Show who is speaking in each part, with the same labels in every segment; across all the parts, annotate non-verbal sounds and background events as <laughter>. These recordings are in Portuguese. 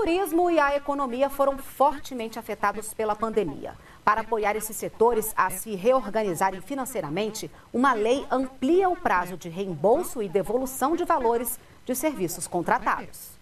Speaker 1: turismo e a economia foram fortemente afetados pela pandemia. Para apoiar esses setores a se reorganizarem financeiramente, uma lei amplia o prazo de reembolso e devolução de valores de serviços contratados.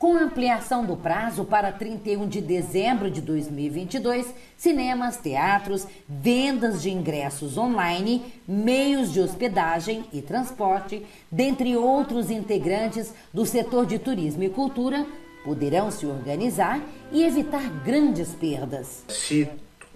Speaker 2: Com a ampliação do prazo para 31 de dezembro de 2022, cinemas, teatros, vendas de ingressos online, meios de hospedagem e transporte, dentre outros integrantes do setor de turismo e cultura, poderão se organizar e evitar grandes perdas.
Speaker 3: Se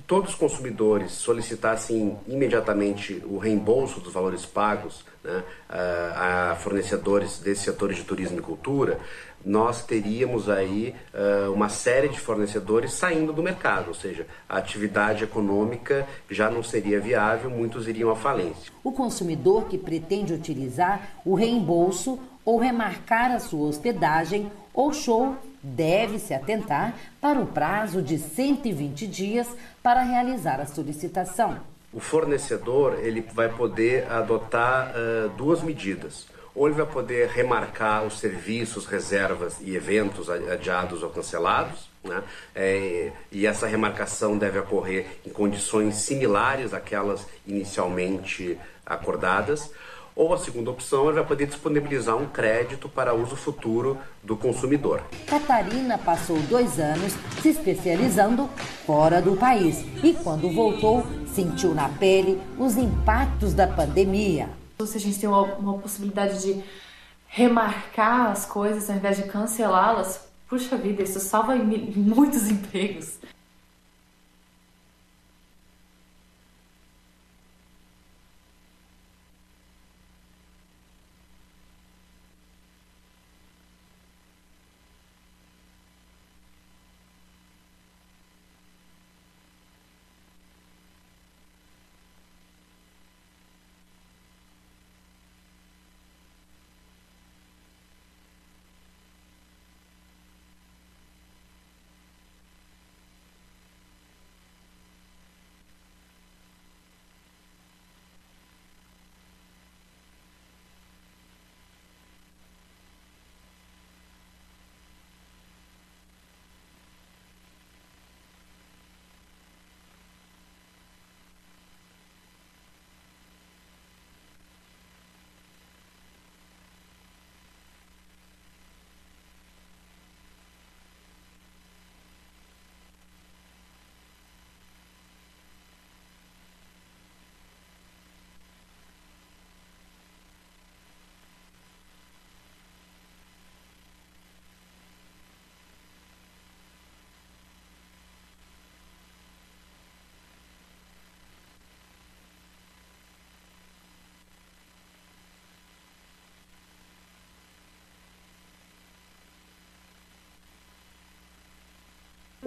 Speaker 3: todos os consumidores solicitassem imediatamente o reembolso dos valores pagos né, a, fornecedores desses setores de turismo e cultura, nós teríamos aí uh, uma série de fornecedores saindo do mercado, ou seja, a atividade econômica já não seria viável, muitos iriam à falência.
Speaker 2: O consumidor que pretende utilizar o reembolso ou remarcar a sua hospedagem ou show deve se atentar para o prazo de 120 dias para realizar a solicitação.
Speaker 3: O fornecedor ele vai poder adotar uh, duas medidas ou ele vai poder remarcar os serviços, reservas e eventos adiados ou cancelados, né? É, e essa remarcação deve ocorrer em condições similares àquelas inicialmente acordadas. Ou a segunda opção, ele vai poder disponibilizar um crédito para uso futuro do consumidor.
Speaker 2: Catarina passou dois anos se especializando fora do país e, quando voltou, sentiu na pele os impactos da pandemia.
Speaker 4: Se a gente tem uma, uma possibilidade de remarcar as coisas ao invés de cancelá-las, puxa vida, isso salva muitos <laughs> empregos.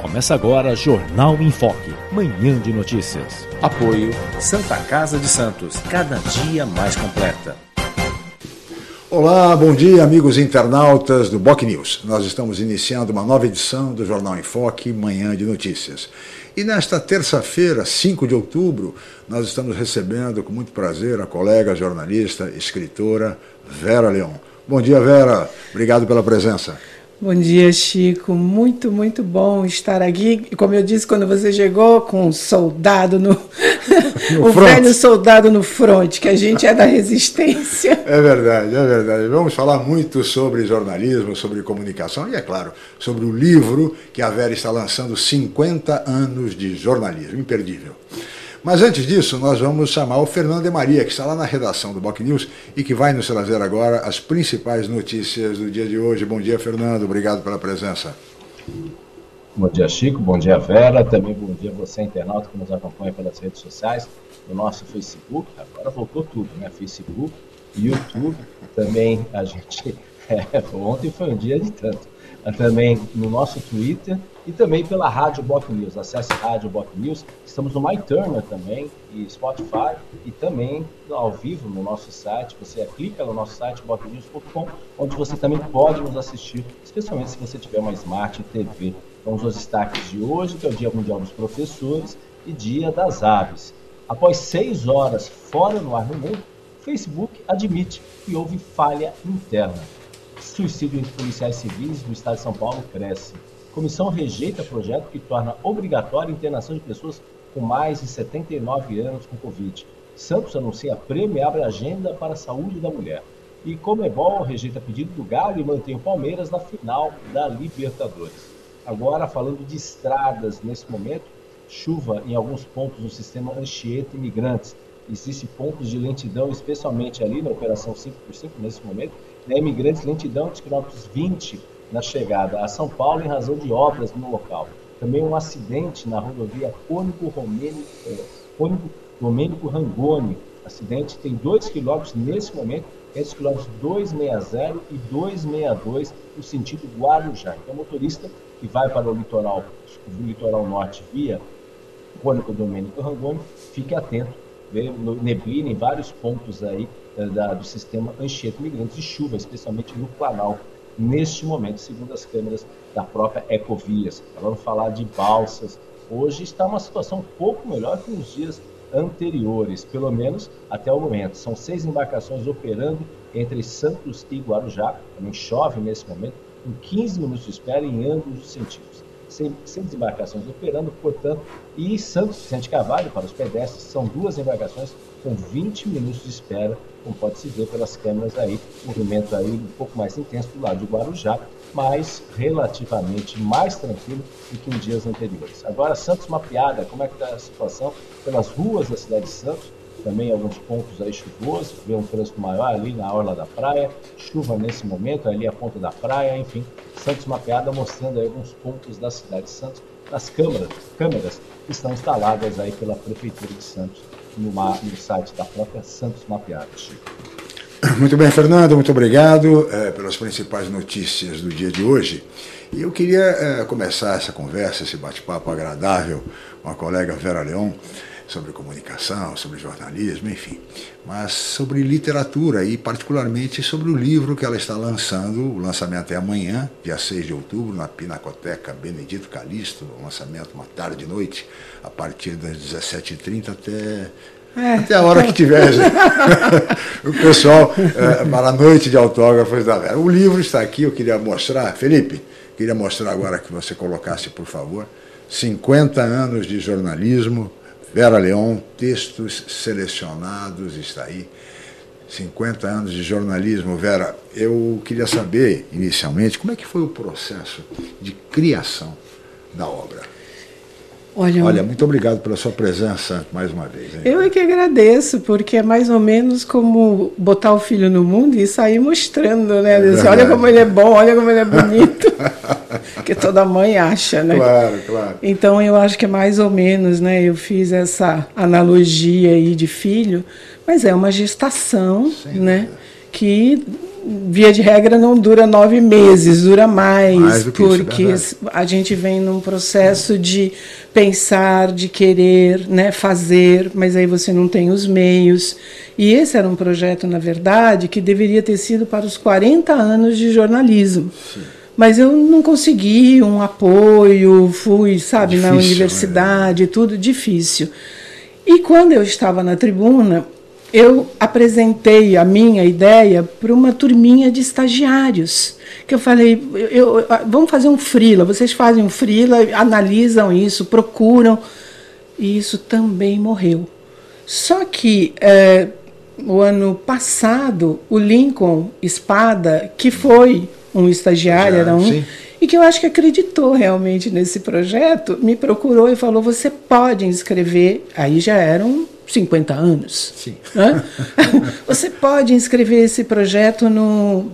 Speaker 5: Começa agora Jornal em Foque, manhã de notícias.
Speaker 6: Apoio Santa Casa de Santos, cada dia mais completa.
Speaker 7: Olá, bom dia, amigos internautas do Boc News. Nós estamos iniciando uma nova edição do Jornal em Foque, manhã de notícias. E nesta terça-feira, 5 de outubro, nós estamos recebendo com muito prazer a colega jornalista, escritora Vera Leão. Bom dia, Vera. Obrigado pela presença.
Speaker 8: Bom dia, Chico. Muito, muito bom estar aqui. E como eu disse, quando você chegou com um soldado no. <laughs> no o front. velho soldado no front, que a gente é da resistência. <laughs>
Speaker 7: É verdade, é verdade. Vamos falar muito sobre jornalismo, sobre comunicação e, é claro, sobre o livro que a Vera está lançando 50 anos de jornalismo. Imperdível. Mas antes disso, nós vamos chamar o Fernando de Maria, que está lá na redação do Boc News e que vai nos trazer agora as principais notícias do dia de hoje. Bom dia, Fernando. Obrigado pela presença.
Speaker 9: Bom dia, Chico. Bom dia, Vera. Também bom dia você, internauta, que nos acompanha pelas redes sociais, no nosso Facebook. Agora voltou tudo, né? Facebook, YouTube. Também a gente <laughs> É, ontem foi um dia de tanto. Também no nosso Twitter e também pela Rádio Boc News. Acesse Rádio Boc News. Estamos no MyTurner também, e Spotify, e também ao vivo no nosso site. Você clica no nosso site, bocnews.com, onde você também pode nos assistir, especialmente se você tiver uma Smart TV. Vamos aos destaques de hoje, que é o Dia Mundial dos Professores e Dia das Aves. Após seis horas fora no ar no mundo, Facebook admite que houve falha interna. Suicídio entre policiais civis do estado de São Paulo cresce. Comissão rejeita projeto que torna obrigatória a internação de pessoas com mais de 79 anos com Covid. Santos anuncia prêmio e abre agenda para a saúde da mulher. E Comebol rejeita pedido do Galo e mantém o Palmeiras na final da Libertadores. Agora, falando de estradas nesse momento, chuva em alguns pontos do sistema Anchieta Imigrantes. Existem pontos de lentidão, especialmente ali na operação 5x5 nesse momento, né, imigrantes lentidão de quilômetros 20 na chegada a São Paulo em razão de obras no local. Também um acidente na rodovia Cônico Romênico Rangoni. Acidente tem 2 quilômetros nesse momento, entre os quilômetros 260 e 262, no sentido Guarujá. Então, motorista que vai para o litoral, o litoral norte via Cônico Domênico Rangoni, fique atento, vê neblina em vários pontos aí eh, da, do sistema Anchieta Migrantes de chuva, especialmente no Planalto, neste momento, segundo as câmeras da própria Ecovias. Vamos falar de balsas. Hoje está uma situação um pouco melhor que nos dias anteriores, pelo menos até o momento. São seis embarcações operando entre Santos e Guarujá. Também chove nesse momento, com 15 minutos de espera em ambos os sentidos. Seis embarcações operando, portanto, e Santos Vicente Cavalho para os pedestres são duas embarcações com 20 minutos de espera, como pode se ver pelas câmeras aí, movimento aí um pouco mais intenso do lado de Guarujá, mas relativamente mais tranquilo do que em dias anteriores. Agora, Santos Mapeada, como é que está a situação pelas ruas da cidade de Santos? Também alguns pontos aí chuvosos, vê um trânsito maior ali na orla da praia, chuva nesse momento, ali a ponta da praia, enfim, Santos Mapeada mostrando aí alguns pontos da cidade de Santos, nas câmeras, câmeras que estão instaladas aí pela Prefeitura de Santos no, site da própria Santos Mapeados.
Speaker 7: Muito bem, Fernando, muito obrigado é, pelas principais notícias do dia de hoje. E eu queria é, começar essa conversa, esse bate-papo agradável com a colega Vera Leão sobre comunicação, sobre jornalismo, enfim, mas sobre literatura e particularmente sobre o livro que ela está lançando, o lançamento é amanhã, dia 6 de outubro, na Pinacoteca Benedito Calixto, o lançamento uma tarde e noite, a partir das 17h30 até é. Até a hora que tiver. <laughs> o pessoal, é, para a noite de autógrafos da Vera. O livro está aqui, eu queria mostrar. Felipe, queria mostrar agora que você colocasse, por favor. 50 anos de jornalismo, Vera Leão, textos selecionados, está aí. 50 anos de jornalismo, Vera. Eu queria saber, inicialmente, como é que foi o processo de criação da obra?
Speaker 8: Olha,
Speaker 7: Olha, muito obrigado pela sua presença mais uma vez. Hein?
Speaker 8: Eu é que agradeço, porque é mais ou menos como botar o filho no mundo e sair mostrando, né? É olha como ele é bom, olha como ele é bonito. <laughs> que toda mãe acha, né?
Speaker 7: Claro, claro.
Speaker 8: Então eu acho que é mais ou menos, né? Eu fiz essa analogia aí de filho, mas é uma gestação, Sim, né? Que via de regra, não dura nove meses, dura mais, mais porque isso, é a gente vem num processo de pensar, de querer, né, fazer, mas aí você não tem os meios. E esse era um projeto, na verdade, que deveria ter sido para os 40 anos de jornalismo. Sim. Mas eu não consegui um apoio, fui, sabe, difícil, na universidade, né? tudo difícil. E quando eu estava na tribuna, eu apresentei a minha ideia para uma turminha de estagiários. Que eu falei, eu, eu, vamos fazer um frila, vocês fazem um frila, analisam isso, procuram. E isso também morreu. Só que é, o ano passado, o Lincoln Espada, que foi um estagiário, era um, sim. e que eu acho que acreditou realmente nesse projeto, me procurou e falou: você pode inscrever. Aí já eram 50 anos.
Speaker 7: Sim.
Speaker 8: Né? <laughs> Você pode inscrever esse projeto no,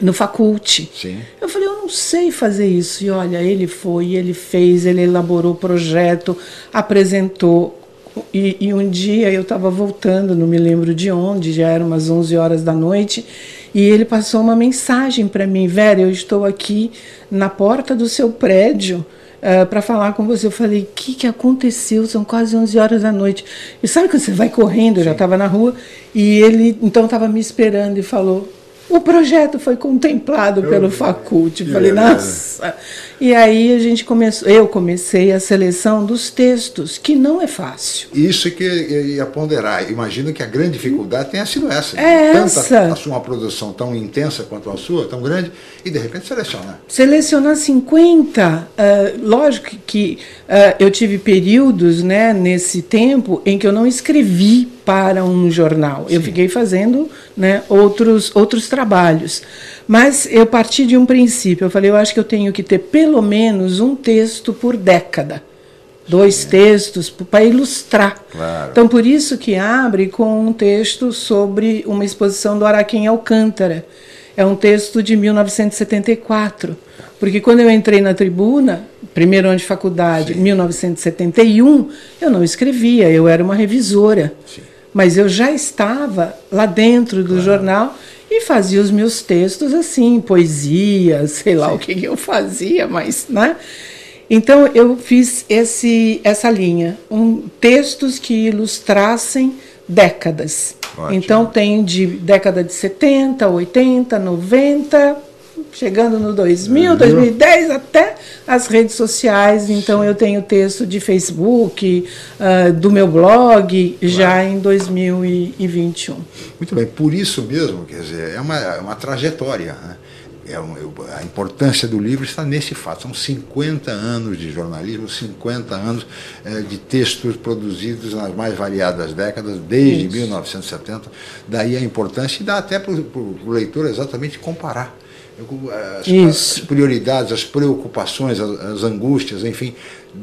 Speaker 8: no faculte.
Speaker 7: Sim.
Speaker 8: Eu falei, eu não sei fazer isso. E olha, ele foi, ele fez, ele elaborou o projeto, apresentou. E, e um dia eu estava voltando, não me lembro de onde, já eram umas 11 horas da noite, E ele passou uma mensagem para mim, Vera, eu estou aqui na porta do seu prédio uh, para falar com você. Eu falei, o que, que aconteceu? São quase 11 horas da noite. E sabe que você vai correndo, eu já estava na rua, e ele então estava me esperando e falou, o projeto foi contemplado eu, pelo faculte. Falei, nossa. E aí a gente começou, eu comecei a seleção dos textos, que não é fácil.
Speaker 7: Isso que eu ia ponderar. Imagino que a grande dificuldade tenha sido essa.
Speaker 8: É Tanta, essa.
Speaker 7: A sua produção tão intensa quanto a sua, tão grande, e de repente selecionar.
Speaker 8: Selecionar 50. Uh, lógico que uh, eu tive períodos né, nesse tempo em que eu não escrevi para um jornal. Sim. Eu fiquei fazendo né, outros, outros trabalhos. Mas eu parti de um princípio. Eu falei, eu acho que eu tenho que ter pelo menos um texto por década. Dois Sim. textos para ilustrar. Claro. Então, por isso que abre com um texto sobre uma exposição do Araquém Alcântara. É um texto de 1974. Porque quando eu entrei na tribuna, primeiro ano de faculdade, Sim. 1971, eu não escrevia, eu era uma revisora. Sim mas eu já estava lá dentro do claro. jornal e fazia os meus textos assim, poesia, sei lá Sim. o que, que eu fazia, mas, né? Então eu fiz esse, essa linha, um, textos que ilustrassem décadas. Ótimo. Então tem de década de 70, 80, 90, chegando no 2000, uhum. 2010, até as redes sociais. Então, eu tenho texto de Facebook, uh, do meu blog, claro. já em 2021.
Speaker 7: Muito bem, por isso mesmo, quer dizer, é uma, é uma trajetória. Né? É um, a importância do livro está nesse fato. São 50 anos de jornalismo, 50 anos é, de textos produzidos nas mais variadas décadas, desde Isso. 1970. Daí a importância, e dá até para o leitor exatamente comparar as, as, prioridades, as preocupações, as, as, angústias, enfim,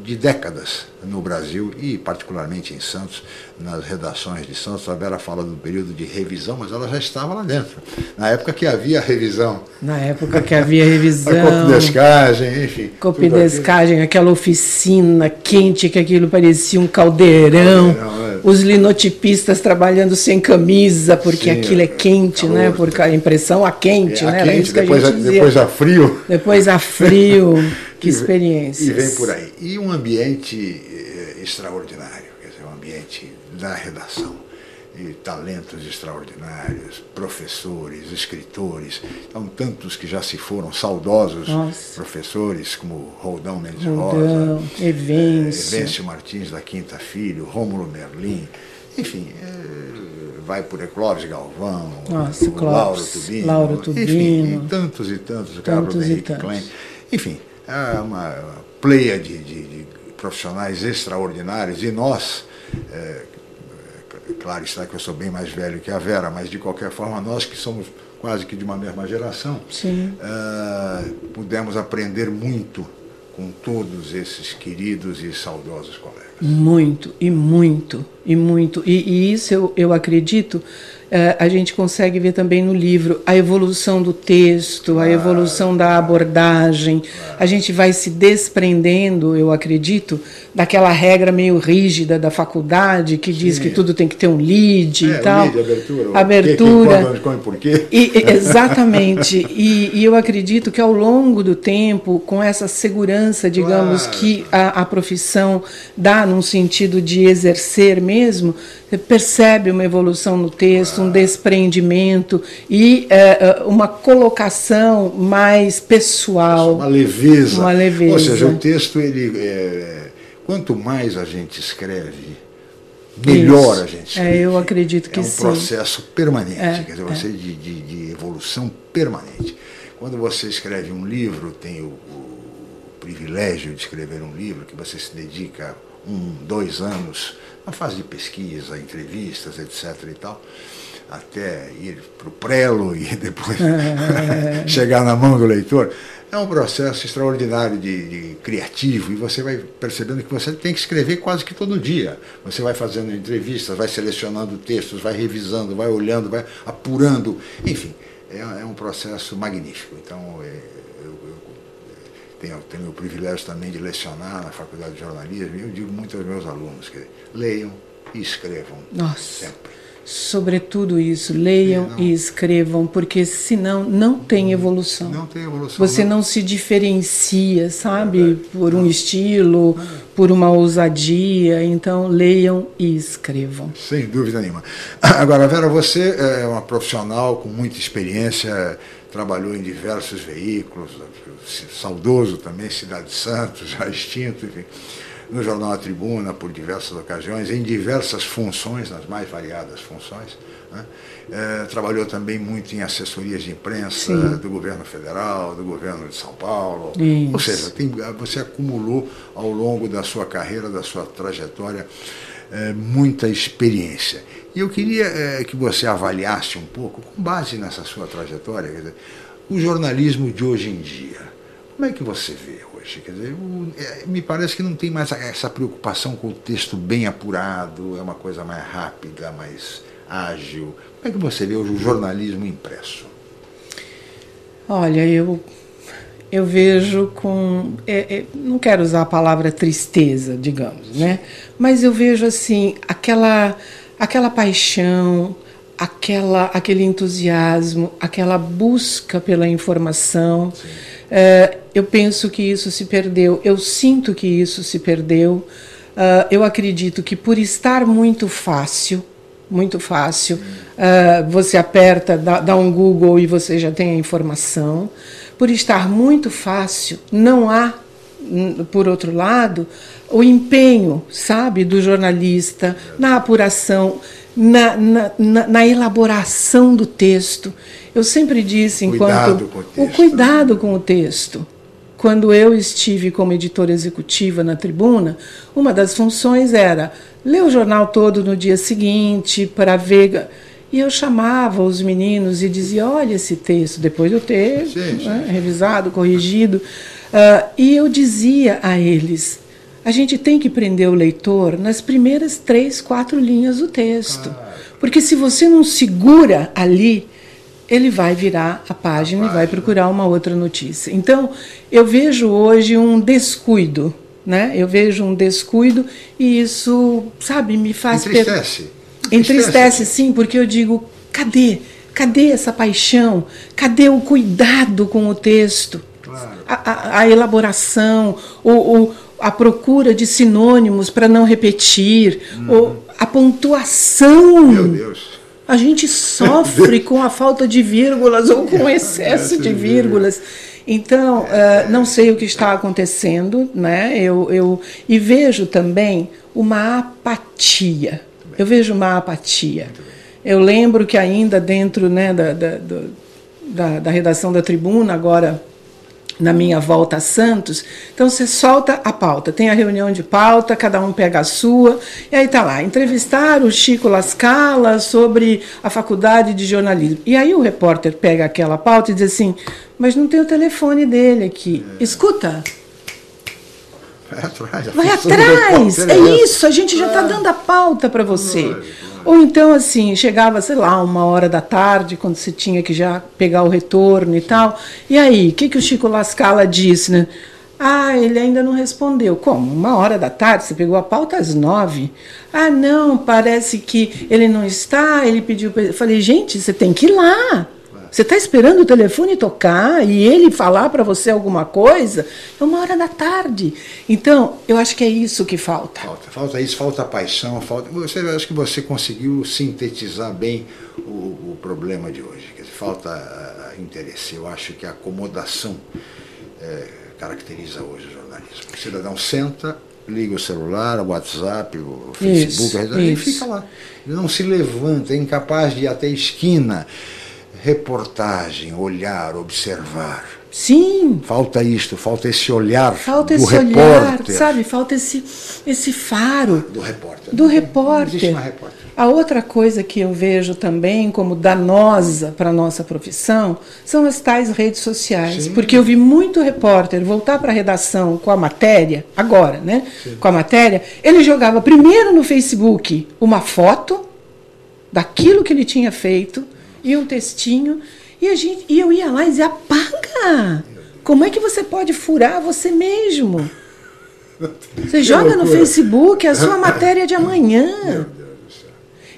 Speaker 7: de décadas no Brasil e particularmente em Santos, nas redações de Santos. A Vera fala do período de revisão, mas ela já estava lá dentro. Na época que havia revisão.
Speaker 8: Na época que havia revisão. <laughs>
Speaker 7: a copidescagem, enfim.
Speaker 8: Copidescagem, aquela oficina quente que aquilo parecia um caldeirão. caldeirão é. Os linotipistas trabalhando sem camisa, porque Sim, aquilo é quente, calor, né? Porque a impressão a quente, é,
Speaker 7: né?
Speaker 8: A
Speaker 7: quente, depois, a, depois a frio.
Speaker 8: Depois a frio. <laughs> que experiência.
Speaker 7: E vem por aí. E um ambiente eh, extraordinário, quer dizer, um ambiente da redação. E talentos extraordinários, professores, escritores, então tantos que já se foram, saudosos Nossa. professores como Roldão Mendes Rosa,
Speaker 8: Evêncio.
Speaker 7: Eh, Evêncio Martins da Quinta Filho, Rômulo Merlin, enfim, é, vai por Clóvis Galvão,
Speaker 8: Nossa,
Speaker 7: Lauro Tubino,
Speaker 8: Lauro Tubino,
Speaker 7: enfim, e tantos e tantos, tantos Carlos Henrique Klein, enfim, é uma pleia de, de, de profissionais extraordinários e nós, é, claro está que eu sou bem mais velho que a Vera, mas de qualquer forma nós que somos quase que de uma mesma geração, é, pudemos aprender muito com todos esses queridos e saudosos colegas.
Speaker 8: Muito, e muito, e muito. E, e isso eu, eu acredito é, a gente consegue ver também no livro a evolução do texto, a evolução da abordagem. A gente vai se desprendendo, eu acredito, daquela regra meio rígida da faculdade que diz Sim. que tudo tem que ter um lead é, e tal.
Speaker 7: Lead, abertura.
Speaker 8: Abertura.
Speaker 7: Quem, quem por quê?
Speaker 8: E, <laughs> exatamente. e, e, eu acredito que ao longo do tempo, com essa segurança, digamos, claro. que a, a profissão dá num sentido de exercer mesmo, você percebe uma evolução no texto, um desprendimento e é, uma colocação mais pessoal.
Speaker 7: Uma leveza.
Speaker 8: Uma leveza.
Speaker 7: Ou seja, o texto, ele, é, quanto mais a gente escreve, melhor Isso. a gente escreve.
Speaker 8: É, eu acredito que
Speaker 7: sim.
Speaker 8: É
Speaker 7: um
Speaker 8: sim.
Speaker 7: processo permanente, é, quer dizer, você é. de, de, de, evolução permanente. Quando você escreve um livro, tem o, o privilégio de escrever um livro que você se dedica um, dois anos na fase de pesquisa, entrevistas, etc. e tal, até ir para o prelo e <laughs> depois <laughs> chegar na mão do leitor. É um processo extraordinário de, de, criativo e você vai percebendo que você tem que escrever quase que todo dia. Você vai fazendo entrevistas, vai selecionando textos, vai revisando, vai olhando, vai apurando. Enfim, é, é um processo magnífico. Então, é, tenho, tenho o privilégio também de lecionar na Faculdade de Jornalismo, e eu digo muito aos meus alunos que leiam e escrevam
Speaker 8: Nossa.
Speaker 7: sempre.
Speaker 8: Sobretudo isso, leiam e, e escrevam, porque senão não tem evolução.
Speaker 7: Não tem evolução.
Speaker 8: Você não, não se diferencia, sabe, é por um estilo, é. por uma ousadia. Então, leiam e escrevam.
Speaker 7: Sem dúvida nenhuma. <laughs> Agora, Vera, você é uma profissional com muita experiência, trabalhou em diversos veículos, saudoso também, Cidade de Santos, já extinto, enfim no jornal A Tribuna por diversas ocasiões, em diversas funções, nas mais variadas funções. Né? É, trabalhou também muito em assessorias de imprensa Sim. do governo federal, do governo de São Paulo. Isso. Ou seja, tem, você acumulou ao longo da sua carreira, da sua trajetória, é, muita experiência. E eu queria é, que você avaliasse um pouco, com base nessa sua trajetória, dizer, o jornalismo de hoje em dia. Como é que você vê hoje? Quer dizer, é, me parece que não tem mais essa preocupação com o texto bem apurado, é uma coisa mais rápida, mais ágil. Como é que você vê hoje o jornalismo impresso?
Speaker 8: Olha, eu eu vejo com. É, é, não quero usar a palavra tristeza, digamos, né? Mas eu vejo assim, aquela, aquela paixão, aquela, aquele entusiasmo, aquela busca pela informação. É, eu penso que isso se perdeu, eu sinto que isso se perdeu. Uh, eu acredito que por estar muito fácil, muito fácil, uh, você aperta, dá, dá, um Google e você já tem a informação. Por estar muito fácil, não há, por outro lado, o empenho, sabe, do jornalista na apuração, na, na, na, na elaboração do texto. Eu sempre disse, enquanto. Cuidado o, texto. o cuidado com o texto. Quando eu estive como editora executiva na tribuna, uma das funções era ler o jornal todo no dia seguinte para ver. E eu chamava os meninos e dizia: olha esse texto, depois de eu ter né, revisado, corrigido. Uh, e eu dizia a eles: a gente tem que prender o leitor nas primeiras três, quatro linhas do texto. Porque se você não segura ali, ele vai virar a página e vai procurar uma outra notícia. Então, eu vejo hoje um descuido, né? Eu vejo um descuido e isso, sabe, me faz
Speaker 7: entristece.
Speaker 8: Per... Entristece, sim, porque eu digo, cadê? Cadê essa paixão? Cadê o cuidado com o texto? Claro. A, a, a, elaboração, o, a procura de sinônimos para não repetir, hum. o, a pontuação.
Speaker 7: Meu Deus
Speaker 8: a gente sofre com a falta de vírgulas ou com o excesso de vírgulas. Então, uh, não sei o que está acontecendo, né? Eu, eu, e vejo também uma apatia. Eu vejo uma apatia. Eu lembro que ainda dentro né, da, da, da, da redação da tribuna, agora na minha volta a Santos. Então você solta a pauta, tem a reunião de pauta, cada um pega a sua, e aí tá lá, entrevistar o Chico Lascala sobre a faculdade de jornalismo. E aí o repórter pega aquela pauta e diz assim: "Mas não tem o telefone dele aqui. É. Escuta,
Speaker 7: Vai atrás.
Speaker 8: Vai <laughs> atrás. É isso, a gente já está dando a pauta para você. Ou então, assim, chegava, sei lá, uma hora da tarde, quando você tinha que já pegar o retorno e tal. E aí, o que, que o Chico Lascala disse, né? Ah, ele ainda não respondeu. Como? Uma hora da tarde? Você pegou a pauta às nove? Ah, não, parece que ele não está. Ele pediu. Eu falei, gente, você tem que ir lá. Você está esperando o telefone tocar e ele falar para você alguma coisa? É uma hora da tarde. Então, eu acho que é isso que falta.
Speaker 7: Falta, falta isso, falta paixão, falta. Você, eu acho que você conseguiu sintetizar bem o, o problema de hoje. Dizer, falta uh, interesse. Eu acho que a acomodação é, caracteriza hoje o jornalismo. O cidadão senta, liga o celular, o WhatsApp, o Facebook, isso, e fica lá. Ele não se levanta, é incapaz de ir até a esquina reportagem, olhar, observar.
Speaker 8: Sim.
Speaker 7: Falta isto, falta esse olhar
Speaker 8: falta
Speaker 7: do
Speaker 8: esse
Speaker 7: repórter.
Speaker 8: Olhar, sabe? Falta esse, esse faro.
Speaker 7: Do repórter.
Speaker 8: Do repórter.
Speaker 7: Não repórter.
Speaker 8: A outra coisa que eu vejo também como danosa para a nossa profissão são as tais redes sociais. Sim. Porque eu vi muito repórter voltar para a redação com a matéria, agora, né? Sim. Com a matéria, ele jogava primeiro no Facebook uma foto daquilo que ele tinha feito e um textinho. E, a gente, e eu ia lá e dizia: apaga! Como é que você pode furar você mesmo? <laughs> Você joga no Facebook a sua <laughs> matéria de amanhã.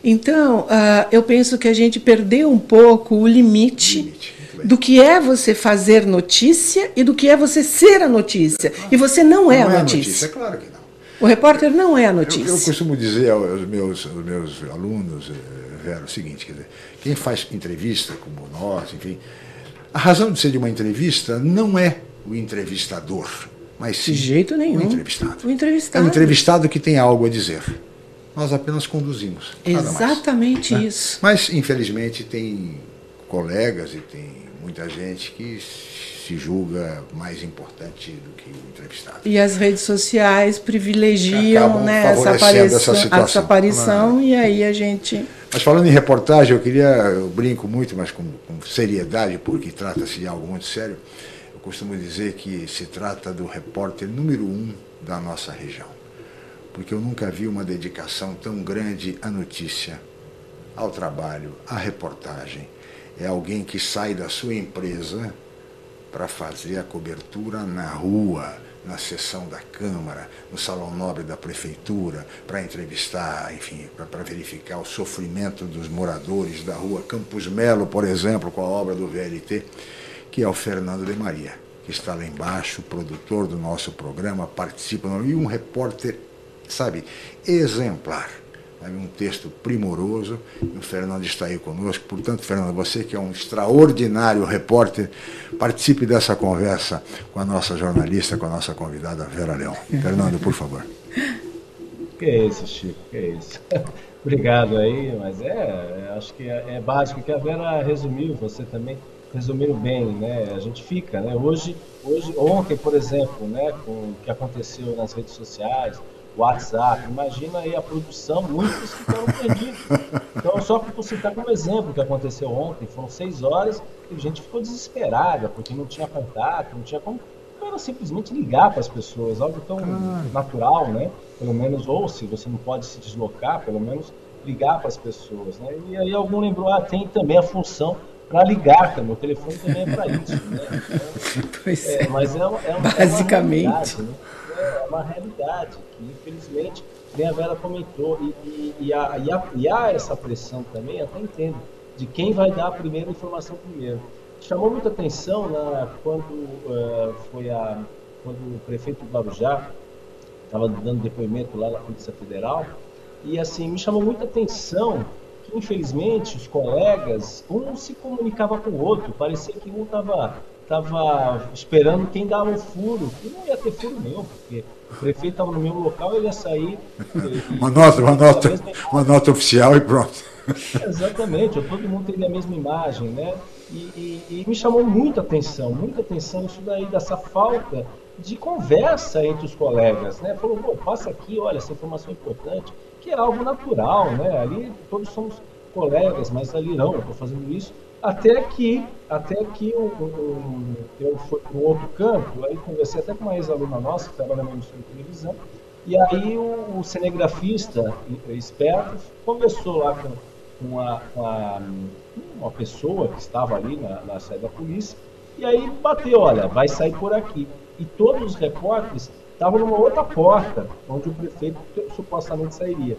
Speaker 8: Então, uh, eu penso que a gente perdeu um pouco o limite, limite do que é você fazer notícia e do que é você ser a notícia. É e você não é não a notícia. É, notícia.
Speaker 7: é claro que não.
Speaker 8: O repórter não é a notícia.
Speaker 7: Eu, eu costumo dizer aos meus, aos meus alunos, eh, Vera, o seguinte: quer dizer, quem faz entrevista, como nós, enfim, a razão de ser de uma entrevista não é o entrevistador, mas sim
Speaker 8: de jeito nenhum.
Speaker 7: o entrevistado.
Speaker 8: O entrevistado.
Speaker 7: É o entrevistado que tem algo a dizer. Nós apenas conduzimos.
Speaker 8: Exatamente
Speaker 7: mais,
Speaker 8: né? isso.
Speaker 7: Mas, infelizmente, tem colegas e tem muita gente que se julga mais importante do que o entrevistado.
Speaker 8: E as redes sociais privilegiam né, essa aparição, essa, essa aparição e aí a gente.
Speaker 7: Mas falando em reportagem, eu queria, eu brinco muito, mas com, com seriedade, porque trata-se de algo muito sério. Eu costumo dizer que se trata do repórter número um da nossa região. Porque eu nunca vi uma dedicação tão grande à notícia, ao trabalho, à reportagem. É alguém que sai da sua empresa para fazer a cobertura na rua, na sessão da Câmara, no Salão Nobre da Prefeitura, para entrevistar, enfim, para verificar o sofrimento dos moradores da rua Campos Melo, por exemplo, com a obra do VLT, que é o Fernando de Maria, que está lá embaixo, produtor do nosso programa, participa, e um repórter, sabe, exemplar um texto primoroso, e o Fernando está aí conosco. Portanto, Fernando, você que é um extraordinário repórter, participe dessa conversa com a nossa jornalista, com a nossa convidada Vera Leão. Fernando, por favor.
Speaker 9: Que é isso, Chico, que é isso. <laughs> Obrigado aí, mas é, é, acho que é, básico que a Vera resumiu, você também resumiu bem, né? A gente fica, né? Hoje, hoje ontem, por exemplo, né, com o que aconteceu nas redes sociais, WhatsApp. Imagina aí a produção, muitos ficaram perdidos. Então, só para citar como exemplo o que aconteceu ontem, foram seis horas e a gente ficou desesperada, porque não tinha contato, não tinha como. Era simplesmente ligar para as pessoas, algo tão ah. natural, né? Pelo menos, ou se você não pode se deslocar, pelo menos ligar para as pessoas, né? E aí algum lembrou, ah, tem também a função para ligar também, o telefone também é para isso, né? <laughs> Então,
Speaker 8: pois é, é,
Speaker 9: mas é, é,
Speaker 8: Basicamente.
Speaker 9: É uma né? É uma realidade que, infelizmente, nem a Vera comentou, e, e, e, há, e, há, e há essa pressão também, até entendo, de quem vai dar a primeira informação primeiro. Chamou muita atenção né, quando uh, foi a quando o prefeito do Guarujá estava dando depoimento lá na Polícia Federal, e assim, me chamou muita atenção que, infelizmente, os colegas, um se comunicava com o outro, parecia que um estava tava esperando quem dava o furo, e não ia ter furo nenhum, porque o prefeito estava no mesmo local, ele ia sair.
Speaker 7: Uma nota, uma nota, mesma... uma nota oficial e pronto. <laughs>
Speaker 9: Exatamente, todo mundo teria a mesma imagem, né? E, e, e, me chamou muita atenção, muita atenção isso daí, dessa falta de conversa entre os colegas, né? Falou, pô, passa aqui, olha, essa informação é importante, que é algo natural, né? Ali todos somos colegas, mas ali não, eu estou fazendo isso até que, até que eu, eu, eu fui para um outro campo, aí conversei até com uma ex-aluna nossa que trabalha na emissora de televisão, e aí o, o cinegrafista esperto conversou lá com, com, a, com a, uma pessoa que estava ali na, na sede da polícia, e aí bateu, olha, vai sair por aqui. E todos os repórteres estavam numa outra porta, onde o prefeito supostamente sairia.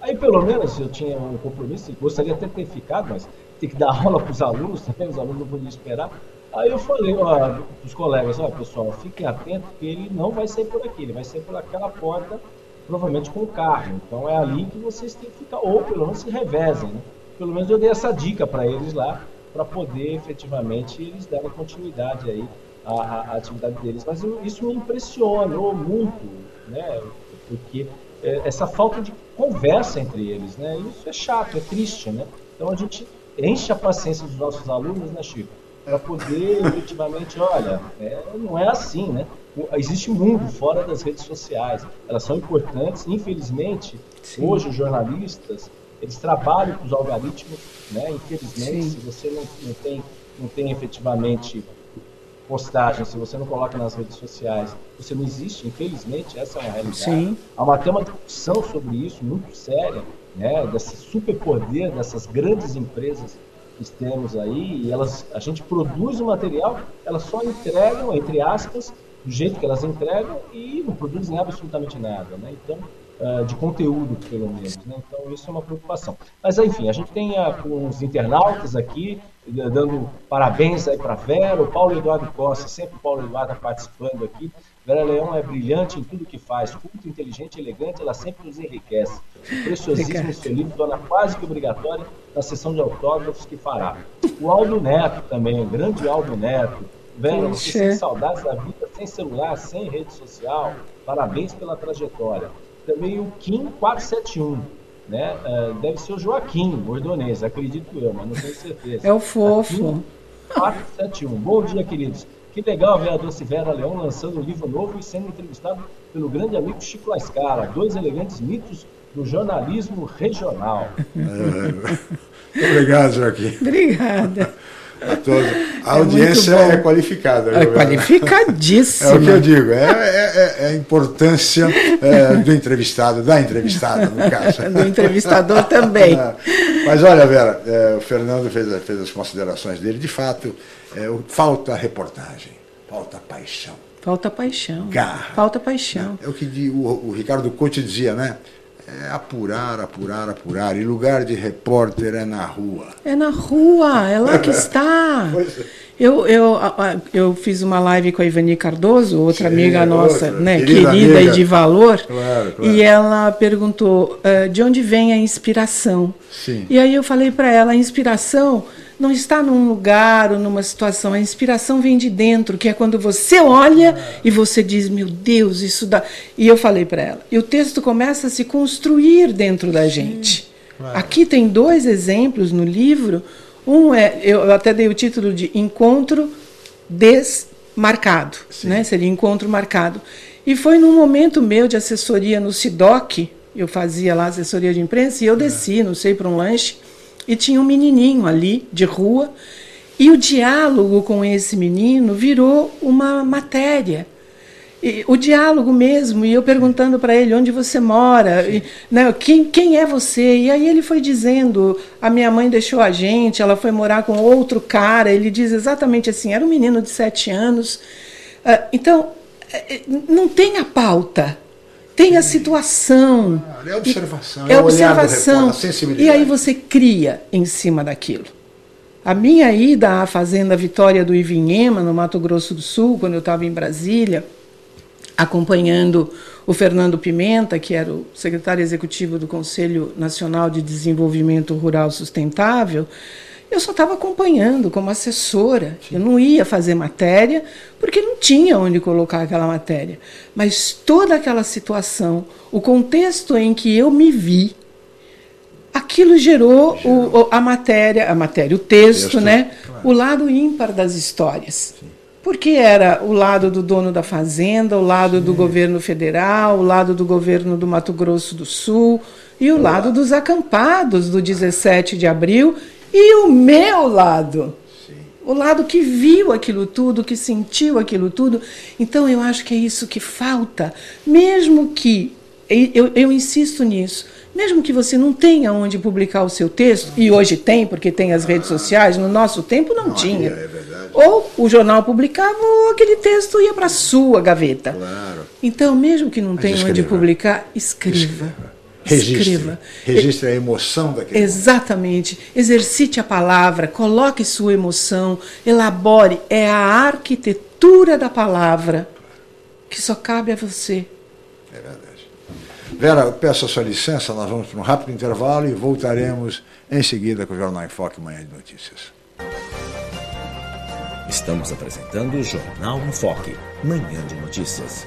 Speaker 9: Aí, pelo menos, eu tinha um compromisso, gostaria até de ter ficado, mas tem que dar <laughs> aula para os alunos também, os alunos não podiam esperar. Aí eu falei para os colegas, olha pessoal, fiquem atentos que ele não vai sair por aqui, ele vai sair por aquela porta, provavelmente com o carro. Então é ali que vocês têm que ficar, ou pelo menos se revezem. Né? Pelo menos eu dei essa dica para eles lá, para poder efetivamente eles darem continuidade aí à, à, atividade deles. Mas eu, isso me impressionou muito, né? porque é, essa falta de conversa entre eles, né? Isso é chato, é triste, né? Então a gente enche a paciência dos nossos alunos, né, Chico? Para poder efetivamente, olha, é, não é assim, né? Existe um mundo fora das redes sociais, elas são importantes, infelizmente, Sim. hoje os jornalistas, eles trabalham com os algoritmos, né? Infelizmente, Sim. se você não, não, tem, não tem efetivamente postagem, se você não coloca nas redes sociais, você não existe, infelizmente, essa é uma realidade. Sim. Há uma, até uma discussão sobre isso muito séria, né, desse superpoder dessas grandes empresas que temos aí, e elas, a gente produz o material, elas só entregam, entre aspas, do jeito que elas entregam e não produzem absolutamente nada. Né? Então, uh, de conteúdo, pelo menos. Né? Então, isso é uma preocupação. Mas, enfim, a gente tem uh, os internautas aqui, dando parabéns aí para Vera, o Paulo Eduardo Costa, sempre o Paulo Eduardo participando aqui. Vera Leão é brilhante em tudo que faz, culto, inteligente, elegante, ela sempre nos enriquece. O preciosíssimo seu livro torna quase que obrigatório na sessão de autógrafos que fará. O Aldo Neto também, o grande Aldo Neto. Vera, você tem saudades da vida sem celular, sem rede social. Parabéns pela trajetória. Também o Kim 471. Né? Uh, deve ser o Joaquim Bordonês, acredito eu, mas não tenho certeza.
Speaker 8: É o fofo.
Speaker 9: 471. Bom dia, queridos. Que legal ver a Doce Vera Leão lançando um livro novo e sendo entrevistado pelo grande amigo Chico Lascala, dois elegantes mitos do jornalismo regional.
Speaker 7: É, obrigado, Joaquim.
Speaker 8: Obrigada.
Speaker 7: A, todos. a é audiência é qualificada.
Speaker 8: É qualificadíssima.
Speaker 7: É o que eu digo, é, é, é a importância é, do entrevistado, da entrevistada, no caso.
Speaker 8: do entrevistador também.
Speaker 7: Mas olha, Vera, é, o Fernando fez, fez as considerações dele. De fato, é, falta reportagem, falta paixão.
Speaker 8: Falta paixão.
Speaker 7: Garra.
Speaker 8: Falta paixão.
Speaker 7: É, o que o, o Ricardo Couto dizia, né? É apurar, apurar, apurar. E lugar de repórter é na rua.
Speaker 8: É na rua, é lá que está. <laughs> É. Eu, eu, eu fiz uma live com a Ivani Cardoso, outra Sim, amiga nossa, outra, né, querida, querida e de valor,
Speaker 7: claro, claro.
Speaker 8: e ela perguntou uh, de onde vem a inspiração.
Speaker 7: Sim.
Speaker 8: E aí eu falei para ela, a inspiração não está num lugar ou numa situação. A inspiração vem de dentro, que é quando você olha e você diz: Meu Deus, isso dá. E eu falei para ela. E o texto começa a se construir dentro da gente. Claro. Aqui tem dois exemplos no livro. Um é, eu até dei o título de Encontro Desmarcado, né? seria Encontro Marcado. E foi num momento meu de assessoria no SIDOC, eu fazia lá assessoria de imprensa, e eu é. desci, não sei, para um lanche e tinha um menininho ali de rua e o diálogo com esse menino virou uma matéria. E, o diálogo mesmo, e eu perguntando para ele onde você mora, e, né, quem, quem é você? E aí ele foi dizendo: a minha mãe deixou a gente, ela foi morar com outro cara. Ele diz exatamente assim: era um menino de sete anos. Uh, então, é, é, não tem a pauta, tem a situação.
Speaker 7: É observação.
Speaker 8: É, é observação. Repórter, sensibilidade. E aí você cria em cima daquilo. A minha ida à Fazenda Vitória do Ivinhema, no Mato Grosso do Sul, quando eu estava em Brasília, acompanhando o Fernando Pimenta, que era o secretário executivo do Conselho Nacional de Desenvolvimento Rural Sustentável, eu só estava acompanhando como assessora. Sim. Eu não ia fazer matéria, porque não tinha onde colocar aquela matéria. Mas toda aquela situação, o contexto em que eu me vi, aquilo gerou, gerou. O, a matéria, a matéria, o texto, texto né? Claro. O lado ímpar das histórias. Sim. Porque era o lado do dono da fazenda, o lado Sim. do governo federal, o lado do governo do Mato Grosso do Sul e o, o lado, lado dos acampados do 17 de abril e o meu lado. Sim. O lado que viu aquilo tudo, que sentiu aquilo tudo. Então eu acho que é isso que falta. Mesmo que, eu, eu insisto nisso, mesmo que você não tenha onde publicar o seu texto, e hoje tem, porque tem as redes sociais, no nosso tempo não, não tinha. É ou o jornal publicava, ou aquele texto ia para a sua gaveta.
Speaker 7: Claro.
Speaker 8: Então, mesmo que não tenha onde publicar, escreva. escreva.
Speaker 7: Registre, Escreva. Registre a emoção daquele
Speaker 8: Exatamente. Momento. Exercite a palavra, coloque sua emoção, elabore. É a arquitetura da palavra que só cabe a você.
Speaker 7: É verdade. Vera, eu peço a sua licença, nós vamos para um rápido intervalo e voltaremos em seguida com o Jornal em Foque Manhã de Notícias.
Speaker 5: Estamos apresentando o Jornal em Foque, Manhã de Notícias.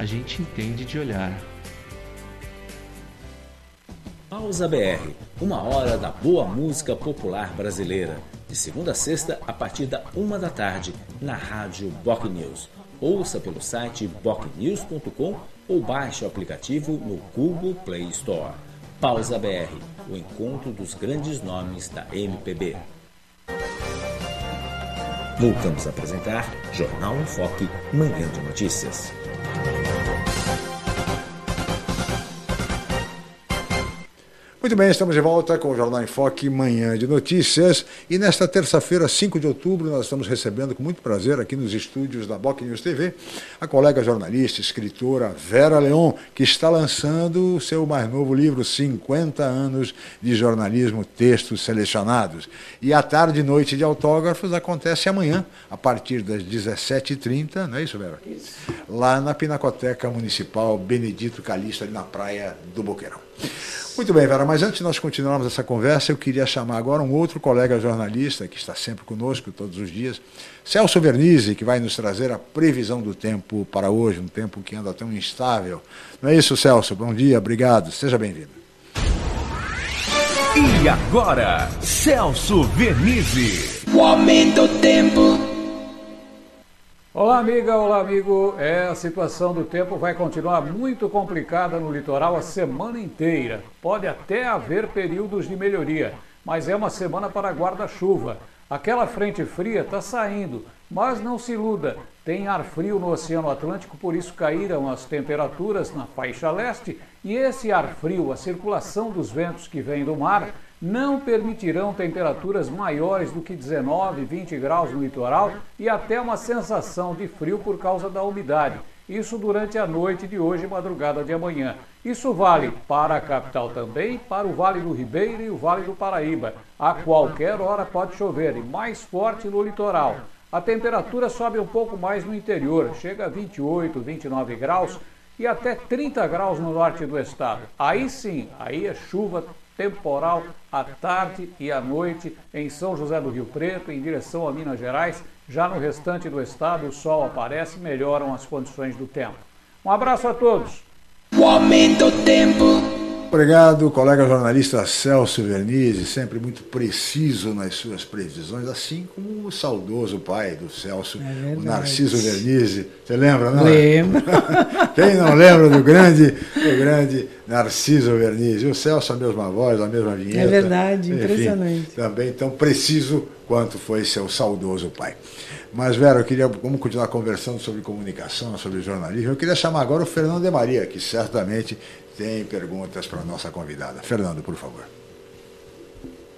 Speaker 10: a gente entende de olhar.
Speaker 6: Pausa BR, uma hora da boa música popular brasileira. De segunda a sexta, a partir da uma da tarde, na rádio Boc News. Ouça pelo site bocnews.com ou baixe o aplicativo no Google Play Store. Pausa BR, o encontro dos grandes nomes da MPB. Voltamos a apresentar Jornal em Foque, Manhã de Notícias.
Speaker 7: Muito bem, estamos de volta com o Jornal em Foque, manhã de notícias. E nesta terça-feira, 5 de outubro, nós estamos recebendo com muito prazer aqui nos estúdios da Boc News TV a colega jornalista, escritora Vera Leon, que está lançando o seu mais novo livro, 50 anos de jornalismo, textos selecionados. E a tarde e noite de autógrafos acontece amanhã, a partir das 17h30, não é isso, Vera? Isso. Lá na Pinacoteca Municipal Benedito Calixto, ali na praia do Boqueirão. Muito bem, Vera, mas antes de nós continuarmos essa conversa, eu queria chamar agora um outro colega jornalista que está sempre conosco todos os dias, Celso Vernizzi, que vai nos trazer a previsão do tempo para hoje, um tempo que anda tão instável. Não é isso, Celso? Bom dia, obrigado, seja bem-vindo.
Speaker 11: E agora, Celso Vernizzi.
Speaker 12: O aumento do tempo.
Speaker 13: Olá, amiga, olá, amigo. É, a situação do tempo vai continuar muito complicada no litoral a semana inteira. Pode até haver períodos de melhoria, mas é uma semana para guarda-chuva. Aquela frente fria está saindo, mas não se iluda. Tem ar frio no Oceano Atlântico, por isso caíram as temperaturas na faixa leste. E esse ar frio, a circulação dos ventos que vem do mar, não permitirão temperaturas maiores do que 19, 20 graus no litoral e até uma sensação de frio por causa da umidade. Isso durante a noite de hoje e madrugada de amanhã. Isso vale para a capital também, para o Vale do Ribeiro e o Vale do Paraíba. A qualquer hora pode chover e mais forte no litoral. A temperatura sobe um pouco mais no interior, chega a 28, 29 graus e até 30 graus no norte do estado. Aí sim, aí é chuva temporal à tarde e à noite em São José do Rio Preto, em direção a Minas Gerais. Já no restante do estado, o sol aparece e melhoram as condições do tempo. Um abraço a todos.
Speaker 12: O aumento do tempo.
Speaker 7: Obrigado, colega jornalista Celso Vernizzi, sempre muito preciso nas suas previsões, assim como o saudoso pai do Celso, é o Narciso Vernizzi. Você lembra, não?
Speaker 8: Lembro. <laughs>
Speaker 7: Quem não lembra do grande, do grande Narciso Vernizzi? O Celso, a mesma voz, a mesma vinheta.
Speaker 8: É verdade, enfim, impressionante.
Speaker 7: Também tão preciso quanto foi seu saudoso pai. Mas, Vera, eu queria, vamos continuar conversando sobre comunicação, sobre jornalismo. Eu queria chamar agora o Fernando de Maria, que certamente tem perguntas para a nossa convidada. Fernando, por favor.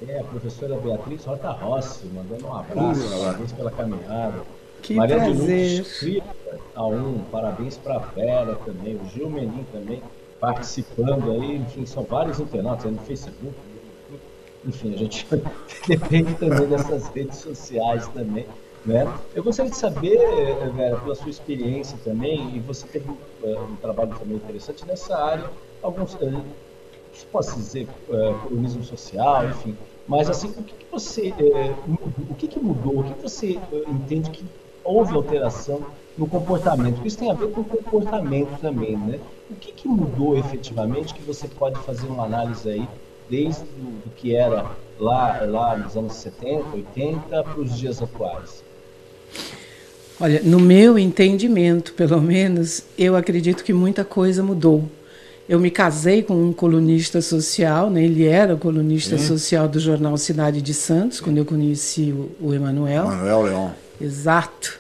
Speaker 9: É, a professora Beatriz Rota Rossi, mandando um abraço, parabéns pela caminhada.
Speaker 8: Que Maria prazer.
Speaker 9: de a um, parabéns para a Vera também, o Gil Menin também participando aí, enfim, são vários internautas aí no Facebook, enfim, a gente <laughs> depende também dessas redes sociais também. Né? Eu gostaria de saber, Vera, pela sua experiência também, e você teve uh, um trabalho também interessante nessa área, alguns, posso dizer, uh, colonismo social, enfim, mas assim, o que, que você, o que, que mudou, o que, você entende que houve alteração no comportamento? Porque isso tem a ver com comportamento também, né? O que, que mudou efetivamente que você pode fazer uma análise aí desde o que era lá, lá nos anos 70, 80 para os dias atuais?
Speaker 8: Olha, no meu entendimento, pelo menos, eu acredito que muita coisa mudou. eu me casei com um colunista social, né? ele era colunista
Speaker 7: Sim.
Speaker 8: social do jornal Cidade de Santos, quando eu conheci o, o Emanuel.
Speaker 7: Manuel Leão.
Speaker 8: Exato.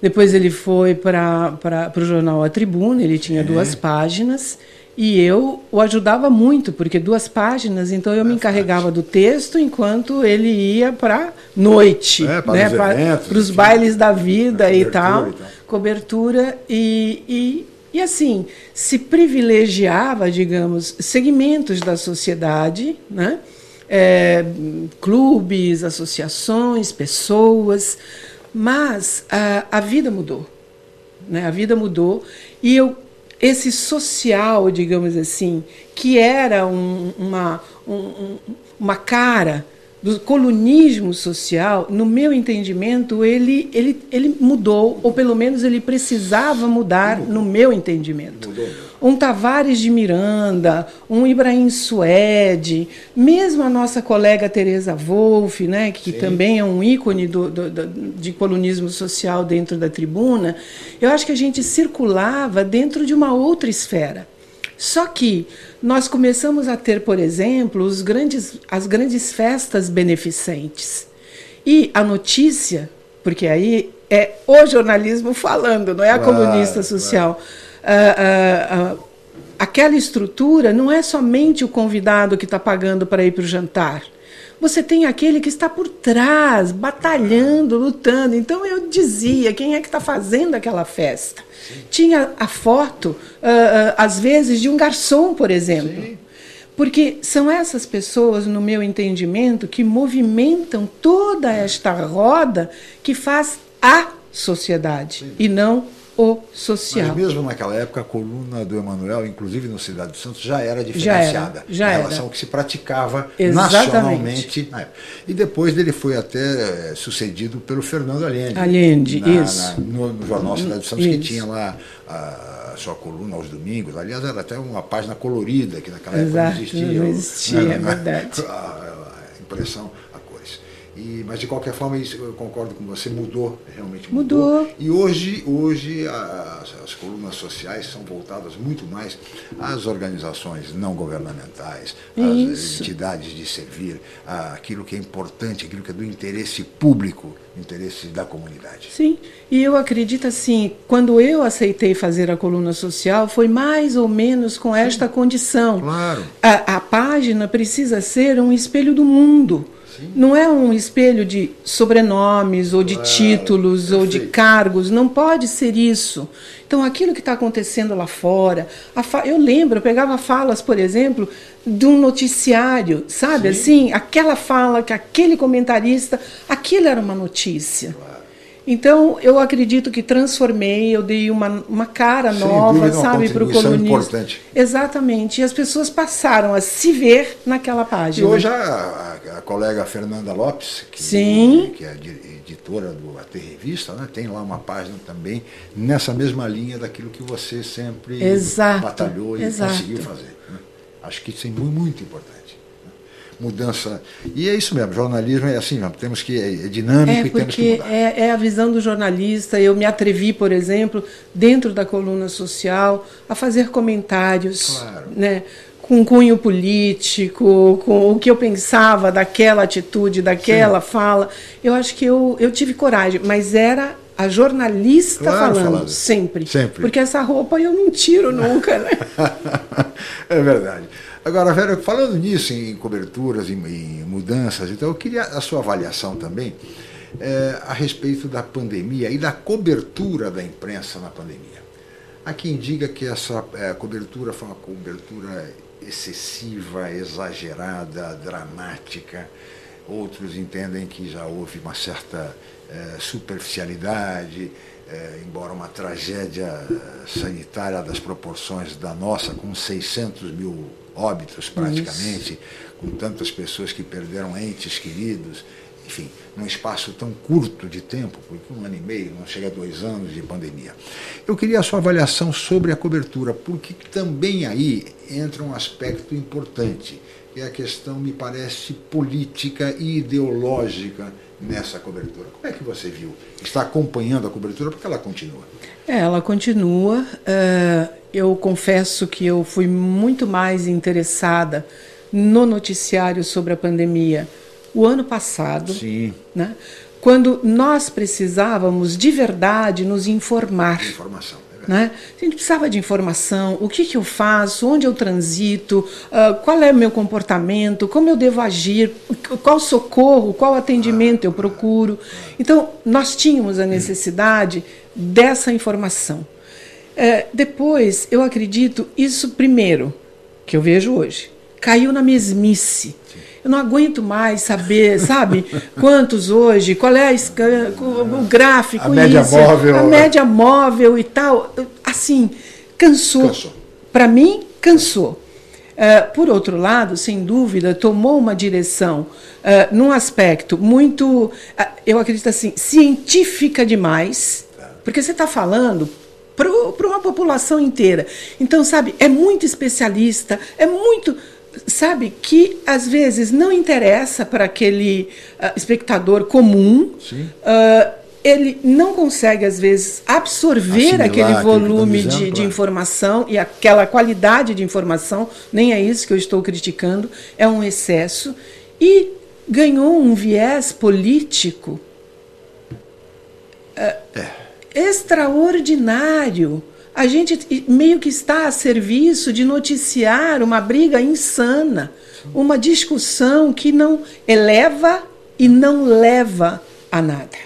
Speaker 8: Depois ele foi para o jornal A Tribuna, ele tinha duas páginas. E eu o ajudava muito, porque duas páginas, então eu me encarregava do texto enquanto ele ia para noite,
Speaker 7: É, para
Speaker 8: né,
Speaker 7: os eventos,
Speaker 8: para os
Speaker 7: enfim.
Speaker 8: bailes da vida e tal,
Speaker 7: e tal.
Speaker 8: cobertura e, e, e assim se privilegiava, digamos, segmentos da sociedade, né? É, clubes, associações, pessoas, mas a, a vida mudou né? A vida mudou e eu esse social, digamos assim, que era um- uma um- um- uma cara do colunismo social, no meu entendimento, ele, ele, ele mudou, ou pelo menos ele precisava mudar no meu entendimento. Um Tavares de Miranda, um Ibrahim Suede, mesmo a nossa colega Teresa Wolff, né, que também é um ícone do, do- do- de colunismo social dentro da tribuna, eu acho que a gente circulava dentro de uma outra esfera. Só que nós começamos a ter, por exemplo, grandes, as grandes festas beneficentes. E a notícia, porque aí é o jornalismo falando, não é a
Speaker 7: Claro,
Speaker 8: colunista social. Ah, ah, ah, aquela estrutura não é somente o convidado que está pagando para ir para o jantar. Você tem aquele que está por trás, batalhando, lutando. Então eu dizia, quem é que está fazendo aquela festa? Tinha a foto, ah, ah, às vezes, de um garçom, por exemplo. Porque são essas pessoas, no meu entendimento, que movimentam toda esta roda que faz a sociedade e não o social.
Speaker 7: Mas mesmo naquela época, a coluna do Emanuel, inclusive no Cidade de Santos, já era
Speaker 8: Já era,
Speaker 7: diferenciada
Speaker 8: já
Speaker 7: em
Speaker 8: era.
Speaker 7: relação ao que se praticava
Speaker 8: Exatamente.
Speaker 7: nacionalmente. na época. E depois dele foi até eh, sucedido pelo Fernando Allende.
Speaker 8: Allende,
Speaker 7: na-
Speaker 8: isso.
Speaker 7: na- no, no jornal Cidade de Santos, que
Speaker 8: Isso.
Speaker 7: tinha lá a, sua coluna aos domingos. Aliás, era até uma página colorida, que naquela
Speaker 8: Exato,
Speaker 7: época não existia.
Speaker 8: não existia,
Speaker 7: né,
Speaker 8: é verdade. <laughs>
Speaker 7: A, a impressão. E, mas de qualquer forma, isso, eu concordo com você, mudou, realmente mudou.
Speaker 8: Mudou.
Speaker 7: E hoje, hoje as, as colunas sociais são voltadas muito mais às organizações não governamentais, às
Speaker 8: Isso.
Speaker 7: entidades de servir, aquilo que é importante, aquilo que é do interesse público, interesse da comunidade.
Speaker 8: Sim, e eu acredito assim, quando eu aceitei fazer a coluna social, foi mais ou menos com esta condição.
Speaker 7: Claro.
Speaker 8: A, a página precisa ser um espelho do mundo. Não é um espelho de sobrenomes ou de títulos ou de cargos, não pode ser isso. Então, aquilo que está acontecendo lá fora, fa- eu lembro, eu pegava falas, por exemplo, de um noticiário, sabe assim? Aquela fala que aquele comentarista, aquilo era uma notícia. Então, eu acredito que transformei, eu dei uma, uma cara
Speaker 7: Sem
Speaker 8: nova, sabe, para o colunista.
Speaker 7: importante.
Speaker 8: Exatamente. E as pessoas passaram a se ver naquela
Speaker 7: E
Speaker 8: página.
Speaker 7: hoje a, a- a colega Fernanda Lopes, que,
Speaker 8: Sim.
Speaker 7: que é editora do AT Revista, né, tem lá uma página também nessa mesma linha daquilo que você sempre
Speaker 8: Exato,
Speaker 7: batalhou e
Speaker 8: exato.
Speaker 7: conseguiu fazer. né. Acho que isso é mu- muito importante. Mudança. E é isso mesmo, jornalismo é assim, temos que. É, é dinâmico
Speaker 8: É
Speaker 7: e temos que
Speaker 8: porque
Speaker 7: mudar.
Speaker 8: é, é a visão do jornalista. Eu me atrevi, por exemplo, dentro da coluna social, a fazer comentários,
Speaker 7: Claro.
Speaker 8: né, com cunho político, com o que eu pensava daquela atitude, daquela fala. Eu acho que eu, eu tive coragem, mas era a jornalista
Speaker 7: Claro,
Speaker 8: falando,
Speaker 7: falando.
Speaker 8: sempre.
Speaker 7: Sempre.
Speaker 8: Porque essa roupa eu não tiro nunca, né? <laughs>
Speaker 7: é verdade. Agora, Vera, falando nisso, em coberturas, em, em mudanças, então eu queria a sua avaliação também eh, a respeito da pandemia e da cobertura da imprensa na pandemia. Há quem diga que essa eh, cobertura foi uma cobertura excessiva, exagerada, dramática. Outros entendem que já houve uma certa eh, superficialidade, eh, embora uma tragédia sanitária das proporções da nossa, com 600 mil óbitos praticamente, com tantas pessoas que perderam entes queridos, enfim, num espaço tão curto de tempo, porque um ano e meio, não chega a dois anos de pandemia. Eu queria a sua avaliação sobre a cobertura, porque também aí entra um aspecto importante, que é a questão, me parece, política e ideológica nessa cobertura. Como é que você viu? Está acompanhando a cobertura porque ela continua.
Speaker 8: É, ela continua. eh, eu confesso que eu fui muito mais interessada no noticiário sobre a pandemia o ano passado,
Speaker 7: Sim.
Speaker 8: né? quando nós precisávamos de verdade nos informar.
Speaker 7: Informação.
Speaker 8: Né? A gente precisava de informação, o que, que eu faço, onde eu transito, uh, qual é o meu comportamento, como eu devo agir, qual socorro, qual atendimento eu procuro. Então, nós tínhamos a necessidade dessa informação. É, depois, eu acredito, isso primeiro, que eu vejo hoje, caiu na mesmice. Eu não aguento mais saber, <laughs> sabe? Quantos hoje, qual é a, o gráfico,
Speaker 7: a média
Speaker 8: isso,
Speaker 7: móvel.
Speaker 8: a média móvel e tal. Assim, cansou.
Speaker 7: Cansou.
Speaker 8: Para mim, cansou. Uh, por outro lado, sem dúvida, tomou uma direção uh, num aspecto muito, uh, eu acredito assim, científica demais, porque você está falando para uma população inteira. Então, sabe, é muito especialista, é muito sabe, que às vezes não interessa para aquele uh, espectador comum. Uh, ele não consegue, às vezes, absorver
Speaker 7: Assimilar
Speaker 8: aquele volume
Speaker 7: tá dizendo,
Speaker 8: de, de
Speaker 7: claro.
Speaker 8: informação e aquela qualidade de informação, nem é isso que eu estou criticando, é um excesso. E ganhou um viés político uh, extraordinário a gente meio que está a serviço de noticiar uma briga insana, uma discussão que não eleva e não leva a nada.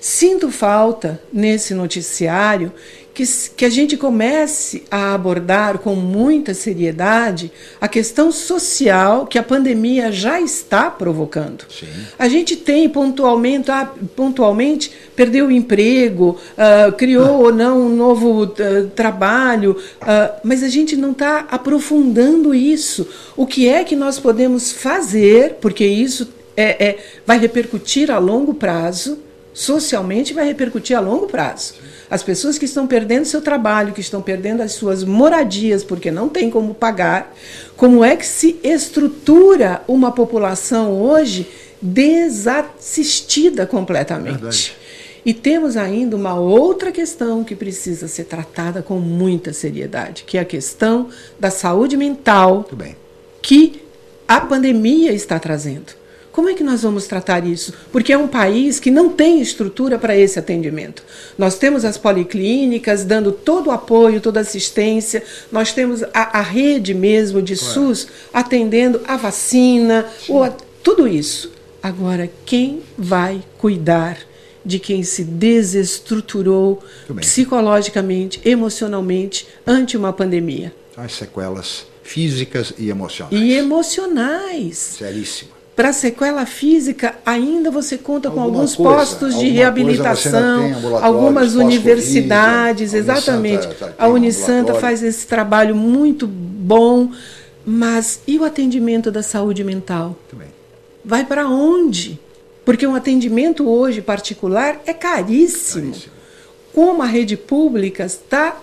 Speaker 8: Sinto falta nesse noticiário que, que a gente comece a abordar com muita seriedade a questão social que a pandemia já está provocando.
Speaker 7: Sim.
Speaker 8: A gente tem pontualmente, ah, pontualmente perdeu o emprego, ah, criou ou não um novo ah, trabalho, ah, mas a gente não está aprofundando isso. O que é que nós podemos fazer, porque isso é, é, vai repercutir a longo prazo, socialmente vai repercutir a longo prazo. As pessoas que estão perdendo seu trabalho, que estão perdendo as suas moradias porque não tem como pagar, como é que se estrutura uma população hoje desassistida completamente?
Speaker 7: Verdade.
Speaker 8: E temos ainda uma outra questão que precisa ser tratada com muita seriedade, que é a questão da saúde mental que a pandemia está trazendo. Como é que nós vamos tratar isso? Porque é um país que não tem estrutura para esse atendimento. Nós temos as policlínicas dando todo o apoio, toda a assistência, nós temos a, a rede mesmo de
Speaker 7: Claro.
Speaker 8: SUS atendendo a vacina, o a- tudo isso. Agora, quem vai cuidar de quem se desestruturou psicologicamente, emocionalmente ante uma pandemia?
Speaker 7: As sequelas físicas e emocionais.
Speaker 8: E emocionais.
Speaker 7: Seríssimo.
Speaker 8: Para sequela física, ainda você conta com
Speaker 7: Alguma
Speaker 8: alguns
Speaker 7: coisa,
Speaker 8: postos de reabilitação, algumas universidades,
Speaker 7: Unisanta
Speaker 8: exatamente.
Speaker 7: tá-
Speaker 8: A Unisanta
Speaker 7: ambulatório.
Speaker 8: faz esse trabalho muito bom, mas e o atendimento da saúde mental?
Speaker 7: Bem.
Speaker 8: Vai para onde? Porque um atendimento hoje particular é caríssimo.
Speaker 7: Caríssimo.
Speaker 8: Como a rede pública está